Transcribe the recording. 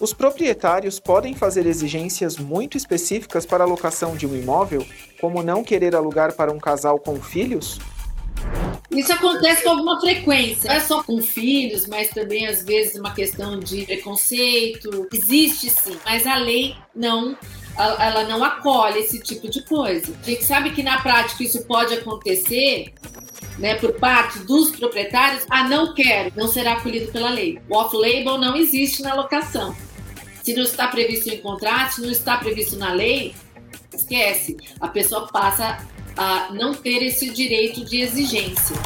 Os proprietários podem fazer exigências muito específicas para a locação de um imóvel, como não querer alugar para um casal com filhos? Isso acontece com alguma frequência, não é só com filhos, mas também às vezes uma questão de preconceito. Existe sim, mas a lei não ela não acolhe esse tipo de coisa. A gente sabe que na prática isso pode acontecer né, por parte dos proprietários, ah, não quero, não será acolhido pela lei. O off-label não existe na locação. Se não está previsto em contrato, se não está previsto na lei, esquece. A pessoa passa a não ter esse direito de exigência.